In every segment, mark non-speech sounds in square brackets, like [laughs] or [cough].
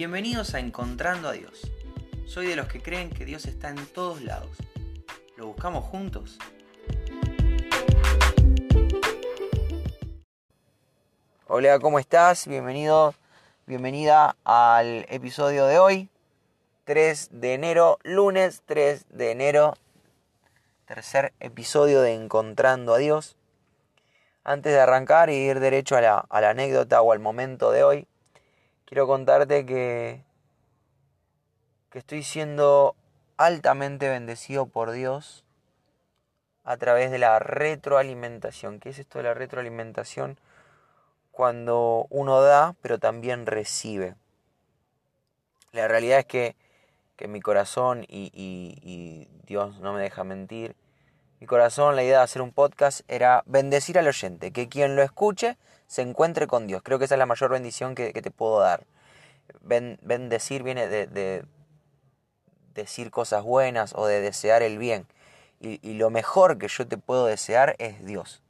Bienvenidos a Encontrando a Dios. Soy de los que creen que Dios está en todos lados. ¿Lo buscamos juntos? Hola, ¿cómo estás? Bienvenido, bienvenida al episodio de hoy, 3 de enero, lunes 3 de enero, tercer episodio de Encontrando a Dios. Antes de arrancar y ir derecho a la, a la anécdota o al momento de hoy, quiero contarte que, que estoy siendo altamente bendecido por Dios a través de la retroalimentación. ¿Qué es esto de la retroalimentación? Cuando uno da, pero también recibe. La realidad es que, que mi corazón, y, y, y Dios no me deja mentir, mi corazón, la idea de hacer un podcast era bendecir al oyente, que quien lo escuche se encuentre con Dios. Creo que esa es la mayor bendición que, te puedo dar. Ben, bendecir viene de, de, decir cosas buenas o de desear el bien. Y, lo mejor que yo te puedo desear es Dios.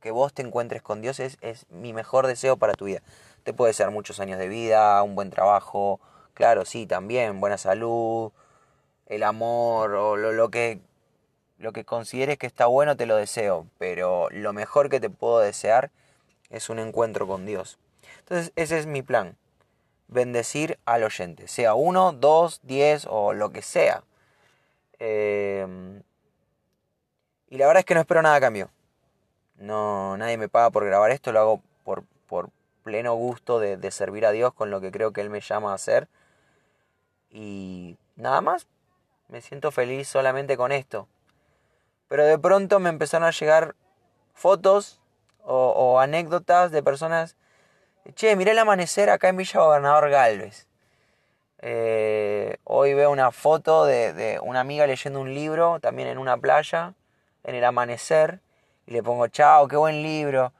Que vos te encuentres con Dios es, mi mejor deseo para tu vida. Te puede ser muchos años de vida, un buen trabajo, claro, sí, también, buena salud, el amor o lo que lo que consideres que está bueno te lo deseo, pero lo mejor que te puedo desear es un encuentro con Dios. Entonces ese es mi plan, bendecir al oyente, sea uno, dos, diez o lo que sea. Eh, y la verdad es que no espero nada a cambio. No, nadie me paga por grabar esto, lo hago por, por pleno gusto de, de servir a Dios con lo que creo que Él me llama a hacer. Y nada más, me siento feliz solamente con esto. Pero de pronto me empezaron a llegar fotos o, anécdotas de personas. Che, miré el amanecer acá en Villa Gobernador Galvez. Eh, hoy veo una foto de, de, una amiga leyendo un libro, también en una playa, en el amanecer. Y le pongo, chao, qué buen libro.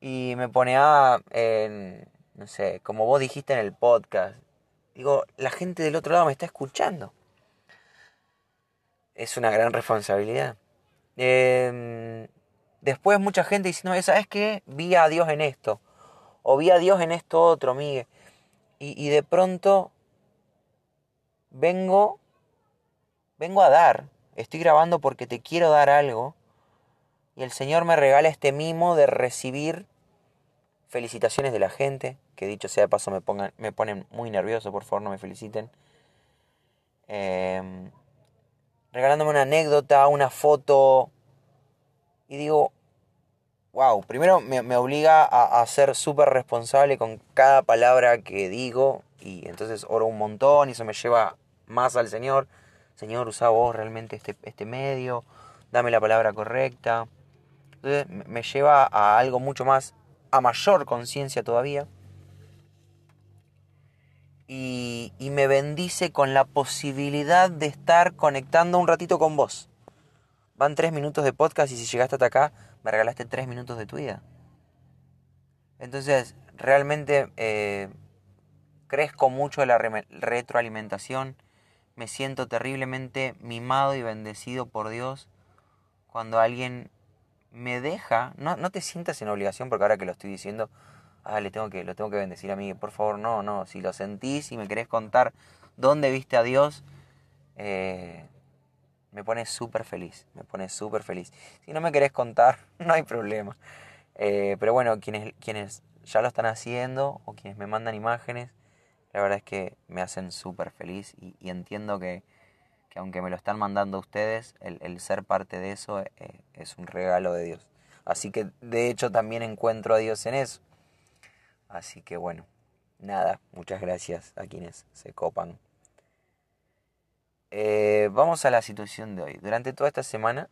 Y me pone, ah, en, no sé, como vos dijiste en el podcast. Digo, la gente del otro lado me está escuchando es una gran responsabilidad. Eh, después mucha gente dice, no, ¿sabes qué? Vi a Dios en esto. O vi a Dios en esto otro, Miguel. Y, y de pronto vengo, vengo a dar. Estoy grabando porque te quiero dar algo. Y el Señor me regala este mimo de recibir felicitaciones de la gente. Que dicho sea de paso me, pongan, me ponen muy nervioso, por favor no me feliciten. Eh, regalándome una anécdota, una foto. Y digo, wow, primero me, me obliga a, a ser súper responsable con cada palabra que digo. Y entonces oro un montón y eso me lleva más al Señor. Señor, usa vos realmente este, este medio, dame la palabra correcta. Entonces me lleva a algo mucho más, a mayor conciencia todavía y, y, me bendice con la posibilidad de estar conectando un ratito con vos. Van tres minutos de podcast y si llegaste hasta acá, me regalaste tres minutos de tu vida. Entonces, realmente eh, crezco mucho de la re retroalimentación. Me siento terriblemente mimado y bendecido por Dios cuando alguien me deja. No, no te sientas en obligación, porque ahora que lo estoy diciendo, ah, le tengo que, lo tengo que bendecir a mí, por favor, no, no, si lo sentís y me querés contar dónde viste a Dios, eh, me pone súper feliz, me pone súper feliz. Si no me querés contar, [laughs] no hay problema. Eh, pero bueno, quienes, quienes ya lo están haciendo o quienes me mandan imágenes, la verdad es que me hacen súper feliz y, entiendo que, que, aunque me lo están mandando ustedes, el, el ser parte de eso eh, es un regalo de Dios. Así que de hecho también encuentro a Dios en eso. Así que bueno, nada, muchas gracias a quienes se copan. Eh, vamos a la situación de hoy. Durante toda esta semana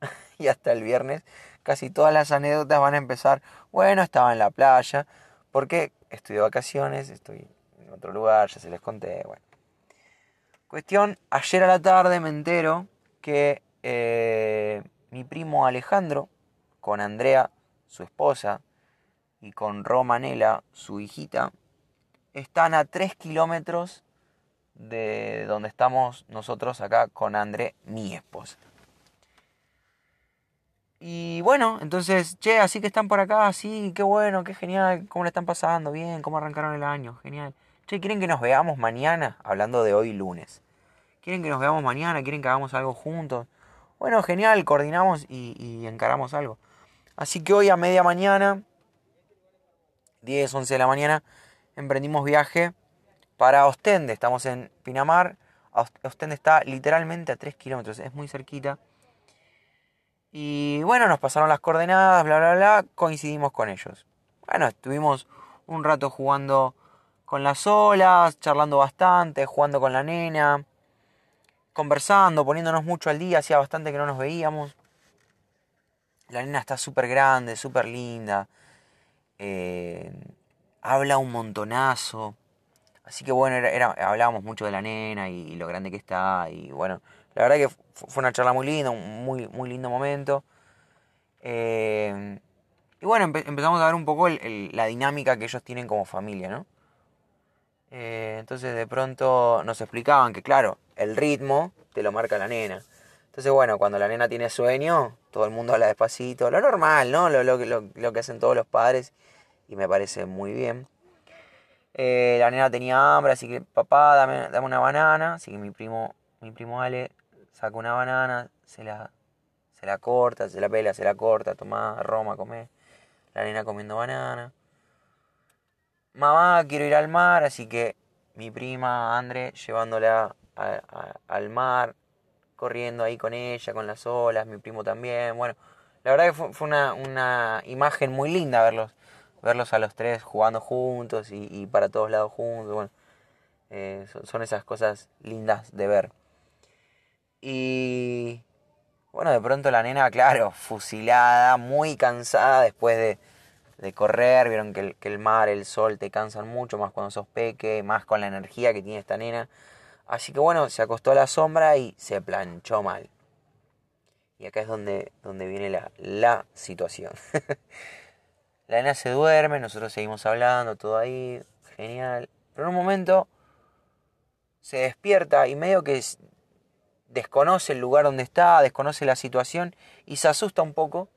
[laughs] y hasta el viernes, casi todas las anécdotas van a empezar, bueno, estaba en la playa, porque estoy de vacaciones, estoy en otro lugar, ya se les conté, bueno. Cuestión, ayer a la tarde me entero que eh, mi primo Alejandro, con Andrea, su esposa, y con Romanela, su hijita, están a 3 kilómetros de donde estamos nosotros acá con André, mi esposa. Y bueno, entonces, che, así que están por acá, sí, qué bueno, qué genial, cómo le están pasando, bien, cómo arrancaron el año, genial. che, ¿quieren que nos veamos mañana? Hablando de hoy lunes. ¿Quieren que nos veamos mañana? ¿Quieren que hagamos algo juntos? Bueno, genial, coordinamos y, y encaramos algo. Así que hoy a media mañana, 10, 11 de la mañana, emprendimos viaje para Ostende. Estamos en Pinamar. Ostende está literalmente a 3 kilómetros, es muy cerquita. Y bueno, nos pasaron las coordenadas, bla, bla, bla, coincidimos con ellos. Bueno, estuvimos un rato jugando con las olas, charlando bastante, jugando con la nena, conversando, poniéndonos mucho al día, hacía bastante que no nos veíamos. La nena está súper grande, súper linda, eh, habla un montonazo. Así que bueno, era, hablábamos mucho de la nena y, lo grande que está. Y bueno, la verdad que fue una charla muy linda, un muy, muy lindo momento. Eh, y bueno, empezamos a ver un poco la dinámica que ellos tienen como familia, ¿no? Eh, entonces de pronto nos explicaban que, claro, el ritmo te lo marca la nena. Entonces, bueno, cuando la nena tiene sueño, todo el mundo habla despacito, lo normal, ¿no? Lo, que hacen todos los padres y me parece muy bien. Eh, la nena tenía hambre, así que papá, dame, una banana. Así que mi primo, mi primo Ale saca una banana, se la, se la corta, se la pela, se la corta, toma, Roma, come. La nena comiendo banana. Mamá, quiero ir al mar, así que mi prima Andre llevándola al mar, corriendo ahí con ella, con las olas, mi primo también. Bueno, la verdad que fue, una, una imagen muy linda verlos verlos a los tres jugando juntos y, para todos lados juntos. Bueno, eh, son, esas cosas lindas de ver. Y bueno, de pronto la nena, claro, fusilada, muy cansada después de, de correr. Vieron que el, que el, mar, el sol te cansan mucho, más cuando sos peque, más con la energía que tiene esta nena. Así que bueno, se acostó a la sombra y se planchó mal. Y acá es donde, donde viene la, la situación. [laughs] La nena se duerme, nosotros seguimos hablando, todo ahí, genial. Pero en un momento se despierta y medio que desconoce el lugar donde está, desconoce la situación y se asusta un poco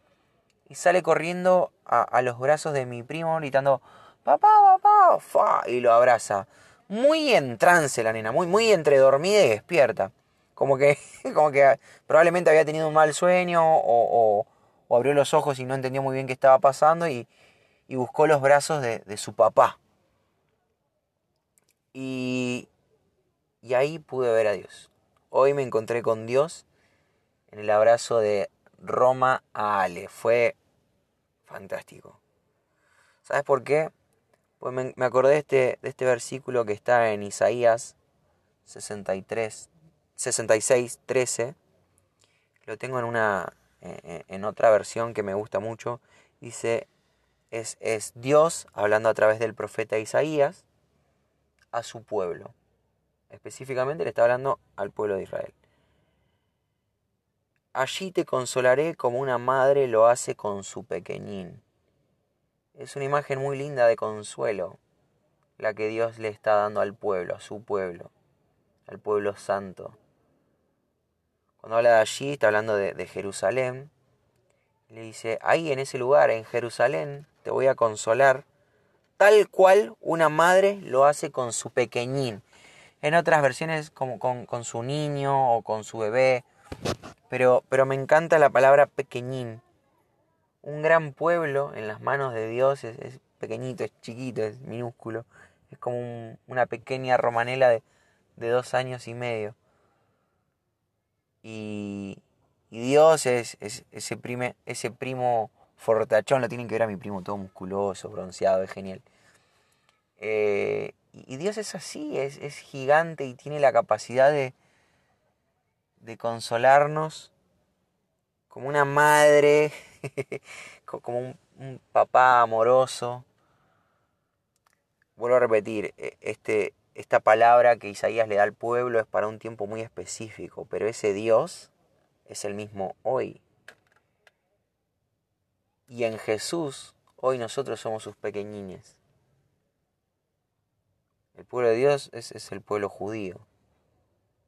y sale corriendo a, los brazos de mi primo gritando, papá, papá, fa, y lo abraza. Muy en trance la nena, muy, muy entre dormida y despierta. Como que, [laughs] como que probablemente había tenido un mal sueño o, o abrió los ojos y no entendió muy bien qué estaba pasando y, buscó los brazos de, de su papá. Y, y ahí pude ver a Dios. Hoy me encontré con Dios en el abrazo de Roma a Ale. Fue fantástico. ¿Sabes por qué? Pues me, acordé de este, de este versículo que está en Isaías 63, 66, 13. Lo tengo en una en otra versión que me gusta mucho. Dice, es, es Dios hablando a través del profeta Isaías a su pueblo. Específicamente le está hablando al pueblo de Israel. Allí te consolaré como una madre lo hace con su pequeñín. Es una imagen muy linda de consuelo, la que Dios le está dando al pueblo, a su pueblo, al pueblo santo. Cuando habla de allí, está hablando de, Jerusalén. Le dice, ahí en ese lugar, en Jerusalén, te voy a consolar, tal cual una madre lo hace con su pequeñín. En otras versiones como con, su niño o con su bebé, pero, pero me encanta la palabra pequeñín. Un gran pueblo en las manos de Dios es, pequeñito, es chiquito, es minúsculo. Es como una pequeña romanela de, dos años y medio. Y, Dios es, ese, ese primo fortachón, lo tienen que ver a mi primo todo musculoso, bronceado, es genial. Eh, y Dios es así, es, gigante y tiene la capacidad de consolarnos como una madre, [laughs] como un, papá amoroso. Vuelvo a repetir, e, este, esta palabra que Isaías le da al pueblo es para un tiempo muy específico, pero ese Dios es el mismo hoy. Y en Jesús hoy nosotros somos sus pequeñines. El pueblo de Dios es, el pueblo judío.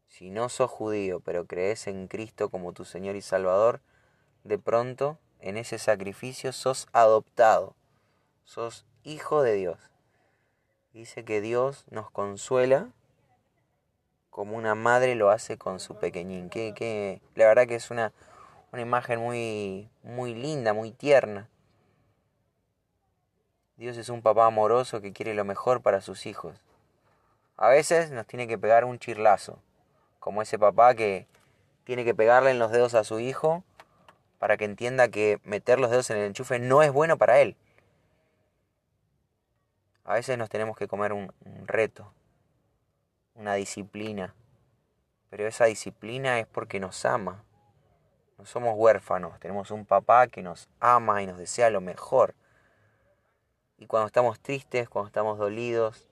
Si no sos judío, pero crees en Cristo como tu Señor y Salvador, de pronto en ese sacrificio sos adoptado, sos hijo de Dios. Dice que Dios nos consuela como una madre lo hace con su pequeñín. Que, que la verdad que es una, una imagen muy, muy linda, muy tierna. Dios es un papá amoroso que quiere lo mejor para sus hijos. A veces nos tiene que pegar un chirlazo, como ese papá que tiene que pegarle en los dedos a su hijo para que entienda que meter los dedos en el enchufe no es bueno para él. A veces nos tenemos que comer un, reto, una disciplina, pero esa disciplina es porque nos ama. No somos huérfanos, tenemos un papá que nos ama y nos desea lo mejor. Y cuando estamos tristes, cuando estamos dolidos,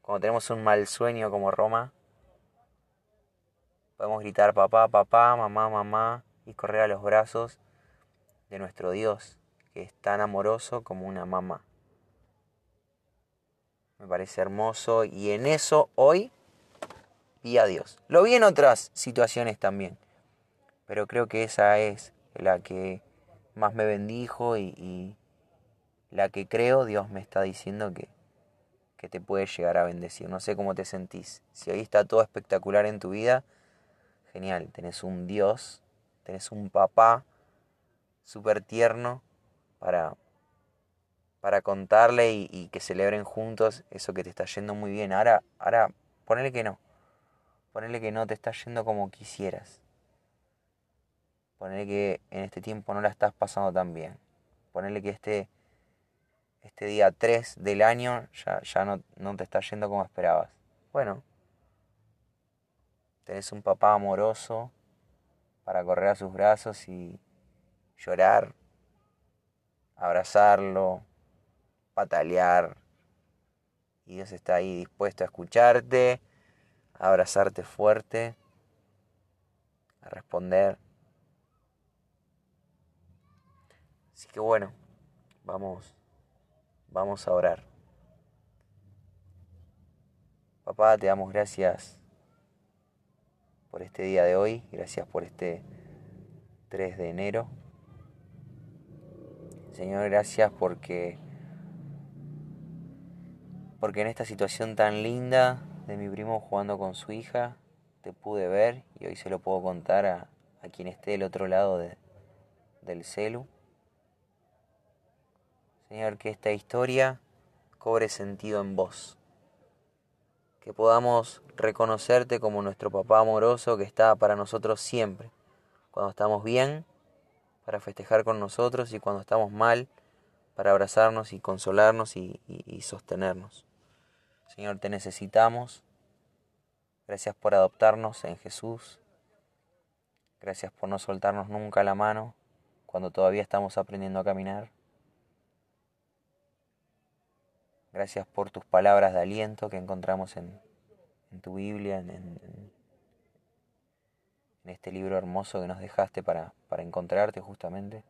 cuando tenemos un mal sueño como Roma, podemos gritar papá, papá, mamá, mamá y correr a los brazos de nuestro Dios, que es tan amoroso como una mamá. Me parece hermoso y en eso hoy vi a Dios. Lo vi en otras situaciones también, pero creo que esa es la que más me bendijo y, la que creo Dios me está diciendo que, que te puede llegar a bendecir. No sé cómo te sentís. Si hoy está todo espectacular en tu vida, genial. Tenés un Dios, tenés un papá súper tierno para, para contarle y, que celebren juntos eso que te está yendo muy bien. Ahora, ahora ponele que no. Ponele que no te está yendo como quisieras. Ponele que en este tiempo no la estás pasando tan bien. Ponele que este, este día 3 del año ya, ya no, no te está yendo como esperabas. Bueno, tenés un papá amoroso para correr a sus brazos y llorar, abrazarlo, patalear. Y Dios está ahí dispuesto a escucharte, a abrazarte fuerte, a responder. Así que bueno, vamos, vamos a orar. Papá, te damos gracias por este día de hoy, gracias por este 3 de enero. Señor, gracias porque porque en esta situación tan linda de mi primo jugando con su hija, te pude ver y hoy se lo puedo contar a, quien esté del otro lado del celu. Señor, que esta historia cobre sentido en vos. Que podamos reconocerte como nuestro papá amoroso que está para nosotros siempre. Cuando estamos bien para festejar con nosotros y cuando estamos mal, para abrazarnos y consolarnos y, sostenernos. Señor, te necesitamos. Gracias por adoptarnos en Jesús. Gracias por no soltarnos nunca la mano cuando todavía estamos aprendiendo a caminar. Gracias por tus palabras de aliento que encontramos en, tu Biblia, en, este libro hermoso que nos dejaste para, para encontrarte justamente.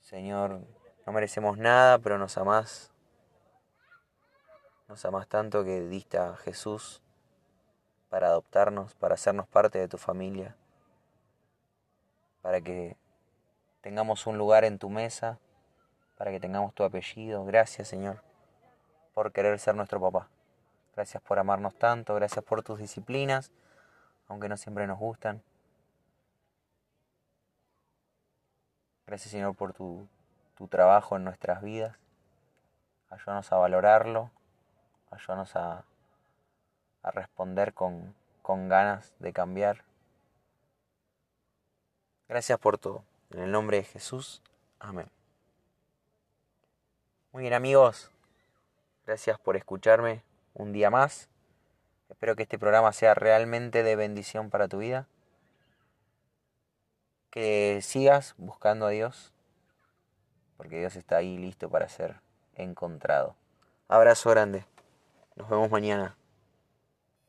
Señor, no merecemos nada, pero nos amás. Nos amás tanto que diste a Jesús para adoptarnos, para hacernos parte de tu familia, para que tengamos un lugar en tu mesa, para que tengamos tu apellido. Gracias, Señor, por querer ser nuestro papá. Gracias por amarnos tanto, gracias por tus disciplinas, aunque no siempre nos gustan. Gracias Señor por tu, trabajo en nuestras vidas. Ayúdanos a valorarlo, ayúdanos a, a responder con, con ganas de cambiar. Gracias por todo. En el nombre de Jesús. Amén. Muy bien amigos, gracias por escucharme un día más. Espero que este programa sea realmente de bendición para tu vida. Que sigas buscando a Dios, porque Dios está ahí listo para ser encontrado. Abrazo grande. Nos vemos mañana.